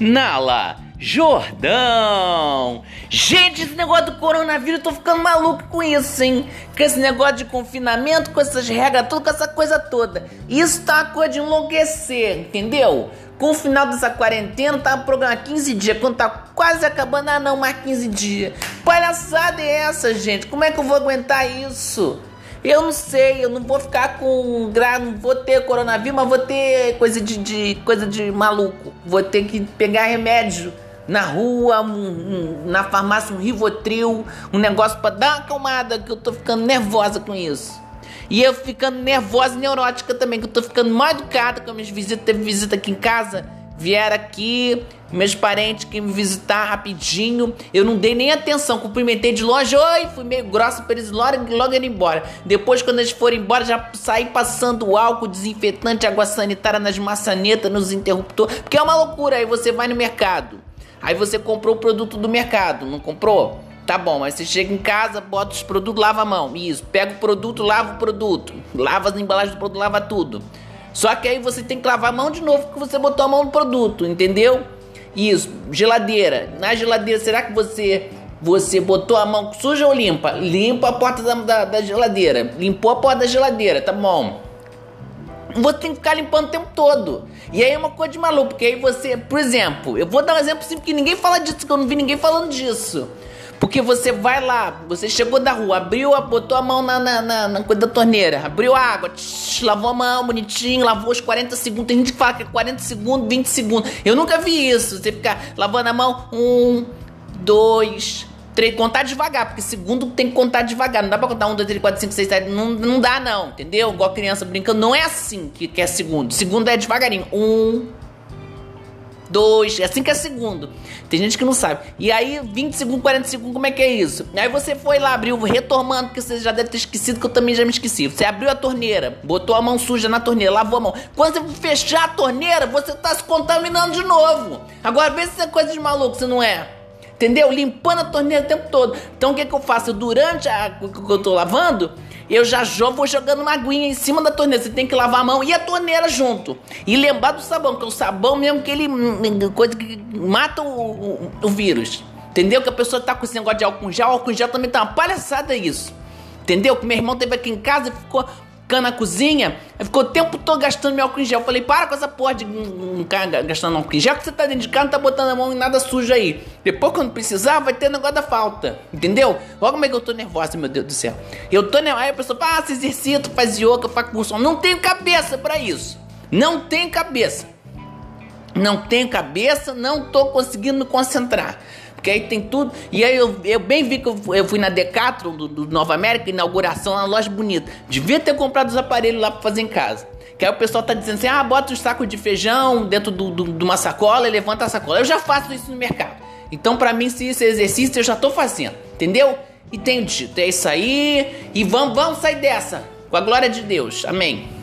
Nala Jordão. Gente, esse negócio do coronavírus, eu tô ficando maluco com isso, hein? Com esse negócio de confinamento, com essas regras, tudo, com essa coisa toda. Isso tá uma coisa de enlouquecer, entendeu? Com o final dessa quarentena, tá o programa 15 dias. Quando tá quase acabando, ah não, mais 15 dias. Palhaçada é essa, gente? Como é que eu vou aguentar isso? Eu não sei, eu não vou ficar com. Não vou ter coronavírus, mas vou ter coisa de, de coisa de maluco. Vou ter que pegar remédio na rua, um, um, na farmácia, um Rivotril, um negócio para dar uma acalmada, que eu tô ficando nervosa com isso. E eu ficando nervosa e neurótica também, que eu tô ficando mal educada com as minhas visitas. Teve visita aqui em casa, vieram aqui, meus parentes que me visitar rapidinho. Eu não dei nem atenção, cumprimentei de longe, oi, fui meio grossa para eles logo, logo ir embora. Depois, quando eles foram embora, já saí passando álcool, desinfetante, água sanitária nas maçanetas, nos interruptores, porque é uma loucura. Aí você vai no mercado, aí você comprou o produto do mercado, não comprou? Tá bom, mas você chega em casa, bota os produtos, lava a mão. Isso, pega o produto, lava o produto. Lava as embalagens do produto, lava tudo. Só que aí você tem que lavar a mão de novo porque você botou a mão no produto, entendeu? Isso, geladeira. Na geladeira, será que você você botou a mão suja ou limpa? Limpa a porta da, da, da geladeira. Limpou a porta da geladeira, tá bom. Você tem que ficar limpando o tempo todo. E aí é uma coisa de maluco, porque aí você, por exemplo, eu vou dar um exemplo simples que ninguém fala disso, que eu não vi ninguém falando disso. Porque você vai lá, você chegou da rua, abriu, botou a mão na, na, na, na coisa da torneira, abriu a água, tsh, lavou a mão bonitinho, lavou os 40 segundos. Tem gente que fala que é 40 segundos, 20 segundos. Eu nunca vi isso. Você ficar lavando a mão, um, dois, três, contar devagar, porque segundo tem que contar devagar. Não dá pra contar um, dois, três, quatro, cinco, seis, sete. Não, não dá, não, entendeu? Igual criança brincando. Não é assim que, que é segundo. Segundo é devagarinho. Um, dois, é assim que é segundo. Tem gente que não sabe. E aí, 20 segundos, 40 segundos, como é que é isso? Aí você foi lá, abriu, retomando, porque você já deve ter esquecido, que eu também já me esqueci. Você abriu a torneira, botou a mão suja na torneira, lavou a mão. Quando você fechar a torneira, você tá se contaminando de novo. Agora, vê se isso é coisa de maluco, se não é. Entendeu? Limpando a torneira o tempo todo. Então, o que, que eu faço? Durante a que eu tô lavando, eu já vou jogando uma aguinha em cima da torneira. Você tem que lavar a mão e a torneira junto. E lembrar do sabão, que é o sabão mesmo que ele. coisa que mata o, o, o vírus. Entendeu? Que a pessoa tá com esse negócio de álcool gel. Álcool gel também tá uma palhaçada isso. Entendeu? Que meu irmão teve aqui em casa e ficou na cozinha, ficou o tempo todo gastando meu álcool em gel. Eu falei, para com essa porra de gastando álcool em gel, que você tá dentro de casa, não tá botando a mão em nada sujo aí. Depois, quando precisar, vai ter negócio da falta. Entendeu? Olha como é que eu tô nervosa, meu Deus do céu. Eu tô nervosa, aí a pessoa fala, ah, se exercita, faz yoga, faz curso. Não tenho cabeça para isso. Não tenho cabeça. Não tenho cabeça, não tô conseguindo me concentrar. Porque aí tem tudo. E aí eu, eu bem vi que eu, eu fui na Decathlon do, do, Nova América, inauguração, uma loja bonita. Devia ter comprado os aparelhos lá pra fazer em casa. Que aí o pessoal tá dizendo assim: ah, bota os sacos de feijão dentro do, do, de uma sacola e levanta a sacola. Eu já faço isso no mercado. Então, para mim, se isso é exercício, eu já tô fazendo. Entendeu? E tem dito, é isso aí. E vamos, vamos sair dessa. Com a glória de Deus. Amém.